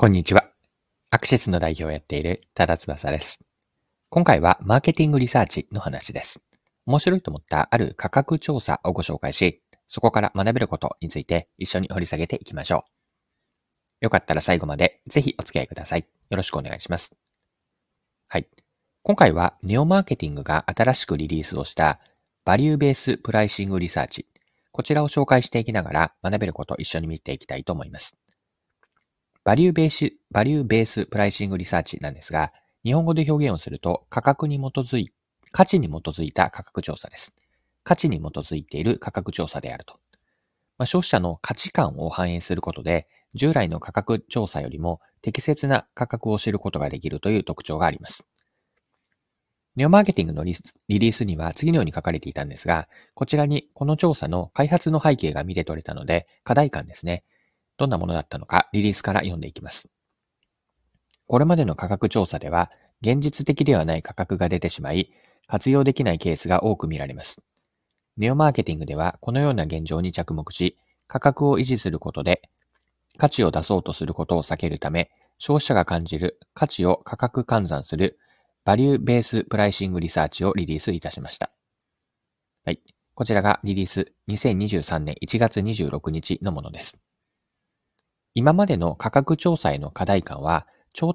こんにちは。アクシスの代表をやっている多田翼です。今回はマーケティングリサーチの話です。面白いと思ったある価格調査をご紹介し、そこから学べることについて一緒に掘り下げていきましょう。よかったら最後までぜひお付き合いください。よろしくお願いします。はい。今回はネオマーケティングが新しくリリースをしたバリューベースプライシングリサーチ。こちらを紹介していきながら学べることを一緒に見ていきたいと思います。バリューベース、バリューベースプライシングリサーチなんですが、日本語で表現をすると価格に基づい、価値に基づいた価格調査です。価値に基づいている価格調査であると。まあ、消費者の価値観を反映することで、従来の価格調査よりも適切な価格を知ることができるという特徴があります。ネオマーケティングのリリースには次のように書かれていたんですが、こちらにこの調査の開発の背景が見て取れたので、課題感ですね。どんなものだったのかリリースから読んでいきます。これまでの価格調査では、現実的ではない価格が出てしまい、活用できないケースが多く見られます。ネオマーケティングではこのような現状に着目し、価格を維持することで、価値を出そうとすることを避けるため、消費者が感じる価値を価格換算するバリューベースプライシングリサーチをリリースいたしました。はい。こちらがリリース2023年1月26日のものです。今までの価格調査への課題感は、調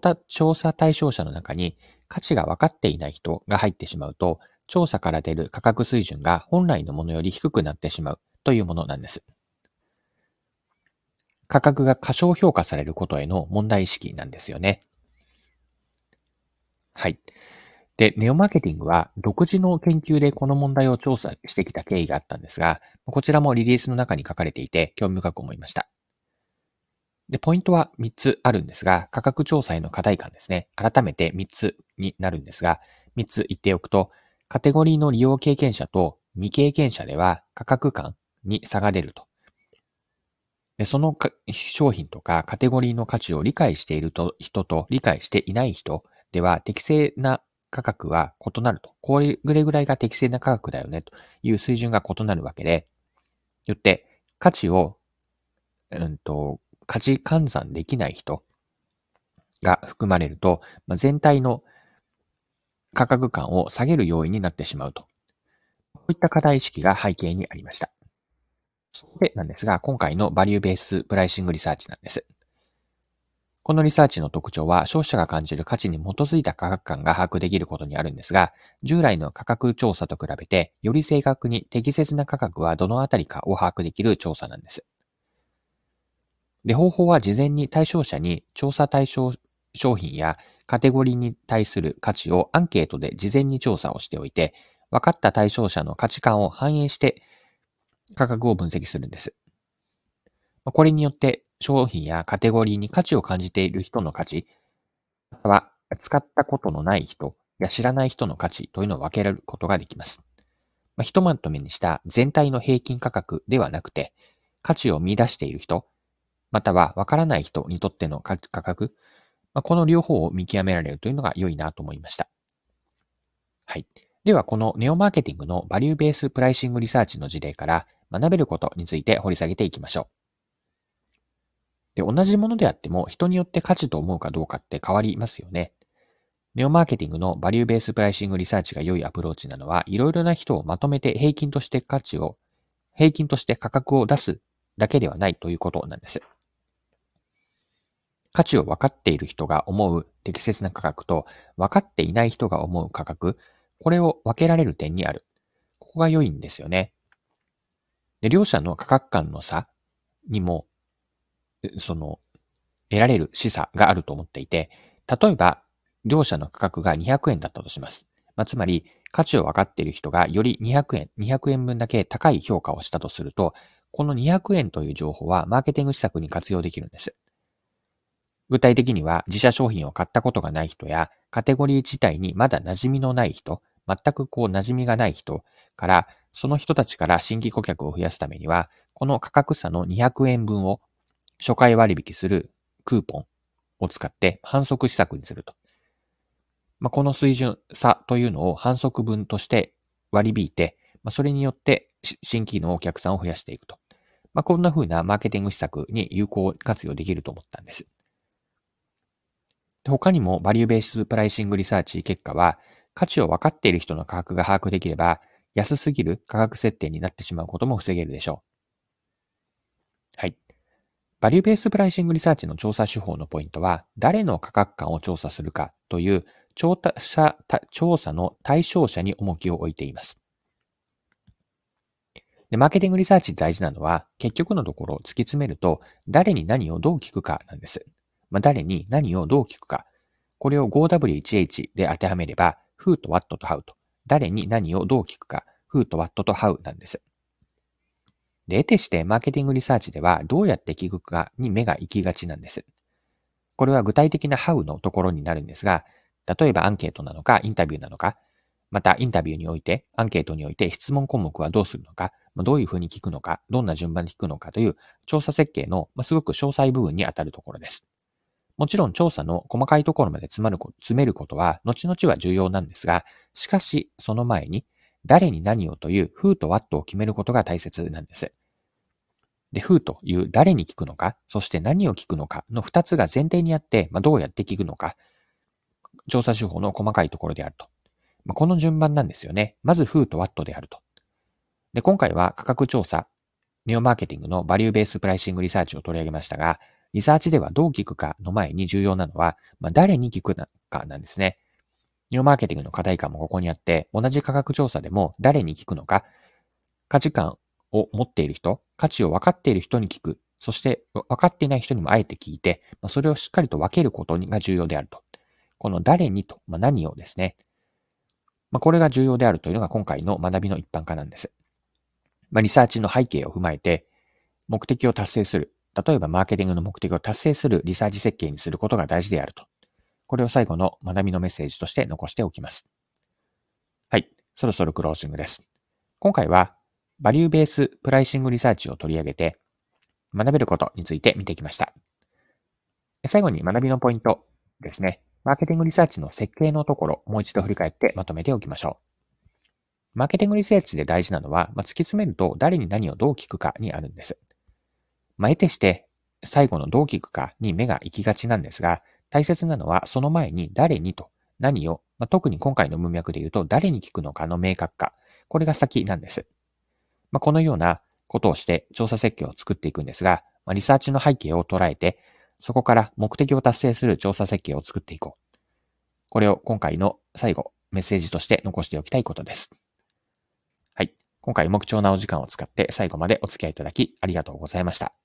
査対象者の中に価値が分かっていない人が入ってしまうと、調査から出る価格水準が本来のものより低くなってしまうというものなんです。価格が過小評価されることへの問題意識なんですよね。はい。で、ネオマーケティングは独自の研究でこの問題を調査してきた経緯があったんですが、こちらもリリースの中に書かれていて興味深く思いました。で、ポイントは3つあるんですが、価格調査への課題感ですね。改めて3つになるんですが、3つ言っておくと、カテゴリーの利用経験者と未経験者では価格感に差が出ると。でその商品とかカテゴリーの価値を理解していると人と理解していない人では適正な価格は異なると。これぐらいが適正な価格だよねという水準が異なるわけで、よって価値を、うんと、価値換算できない人が含まれると、まあ、全体の価格感を下げる要因になってしまうと。こういった課題意識が背景にありました。そこでなんですが、今回のバリューベースプライシングリサーチなんです。このリサーチの特徴は消費者が感じる価値に基づいた価格感が把握できることにあるんですが、従来の価格調査と比べてより正確に適切な価格はどのあたりかを把握できる調査なんです。で、方法は事前に対象者に調査対象商品やカテゴリーに対する価値をアンケートで事前に調査をしておいて、分かった対象者の価値観を反映して価格を分析するんです。これによって商品やカテゴリーに価値を感じている人の価値、または使ったことのない人や知らない人の価値というのを分けられることができます。まあ、ひとまとめにした全体の平均価格ではなくて、価値を見出している人、またはわからない人にとっての価格、まあ、この両方を見極められるというのが良いなと思いました。はい。では、このネオマーケティングのバリューベースプライシングリサーチの事例から学べることについて掘り下げていきましょう。で、同じものであっても人によって価値と思うかどうかって変わりますよね。ネオマーケティングのバリューベースプライシングリサーチが良いアプローチなのは、いろいろな人をまとめて平均として価値を、平均として価格を出すだけではないということなんです。価値を分かっている人が思う適切な価格と分かっていない人が思う価格、これを分けられる点にある。ここが良いんですよね。で両者の価格間の差にも、その、得られる示唆があると思っていて、例えば、両者の価格が200円だったとします。まあ、つまり、価値を分かっている人がより200円、200円分だけ高い評価をしたとすると、この200円という情報はマーケティング施策に活用できるんです。具体的には自社商品を買ったことがない人やカテゴリー自体にまだ馴染みのない人、全くこう馴染みがない人から、その人たちから新規顧客を増やすためには、この価格差の200円分を初回割引するクーポンを使って反則施策にすると。まあ、この水準差というのを反則分として割り引いて、まあ、それによって新規のお客さんを増やしていくと。まあ、こんな風なマーケティング施策に有効活用できると思ったんです。他にもバリューベースプライシングリサーチ結果は、価値を分かっている人の価格が把握できれば、安すぎる価格設定になってしまうことも防げるでしょう。はい。バリューベースプライシングリサーチの調査手法のポイントは、誰の価格感を調査するかという調査調査の対象者に重きを置いています。で、マーケティングリサーチで大事なのは、結局のところ突き詰めると、誰に何をどう聞くかなんです。まあ、誰に何をどう聞くか。これを 5W1H で当てはめれば、who と what と how と、誰に何をどう聞くか、who と what と how なんです。で、得てしてマーケティングリサーチではどうやって聞くかに目が行きがちなんです。これは具体的な how のところになるんですが、例えばアンケートなのか、インタビューなのか、またインタビューにおいて、アンケートにおいて質問項目はどうするのか、どういうふうに聞くのか、どんな順番で聞くのかという調査設計のすごく詳細部分にあたるところです。もちろん調査の細かいところまで詰まる詰めることは後々は重要なんですが、しかしその前に誰に何をという who と what を決めることが大切なんです。で、who という誰に聞くのか、そして何を聞くのかの二つが前提にあって、まあ、どうやって聞くのか、調査手法の細かいところであると。まあ、この順番なんですよね。まず who と what であると。で、今回は価格調査、ネオマーケティングのバリューベースプライシングリサーチを取り上げましたが、リサーチではどう聞くかの前に重要なのは、まあ、誰に聞くかなんですね。ネオマーケティングの課題感もここにあって、同じ価格調査でも誰に聞くのか、価値観を持っている人、価値を分かっている人に聞く、そして分かっていない人にもあえて聞いて、まあ、それをしっかりと分けることが重要であると。この誰にと、まあ、何をですね。まあ、これが重要であるというのが今回の学びの一般化なんです。まあ、リサーチの背景を踏まえて、目的を達成する。例えばマーケティングの目的を達成するリサーチ設計にすることが大事であると。これを最後の学びのメッセージとして残しておきます。はい。そろそろクロージングです。今回は、バリューベースプライシングリサーチを取り上げて、学べることについて見てきました。最後に学びのポイントですね。マーケティングリサーチの設計のところ、もう一度振り返ってまとめておきましょう。マーケティングリサーチで大事なのは、まあ、突き詰めると誰に何をどう聞くかにあるんです。まあ、得てして最後のどう聞くかに目が行きがちなんですが、大切なのはその前に誰にと何を、まあ、特に今回の文脈で言うと誰に聞くのかの明確化。これが先なんです。まあ、このようなことをして調査設計を作っていくんですが、まあ、リサーチの背景を捉えて、そこから目的を達成する調査設計を作っていこう。これを今回の最後、メッセージとして残しておきたいことです。はい。今回も貴重なお時間を使って最後までお付き合いいただきありがとうございました。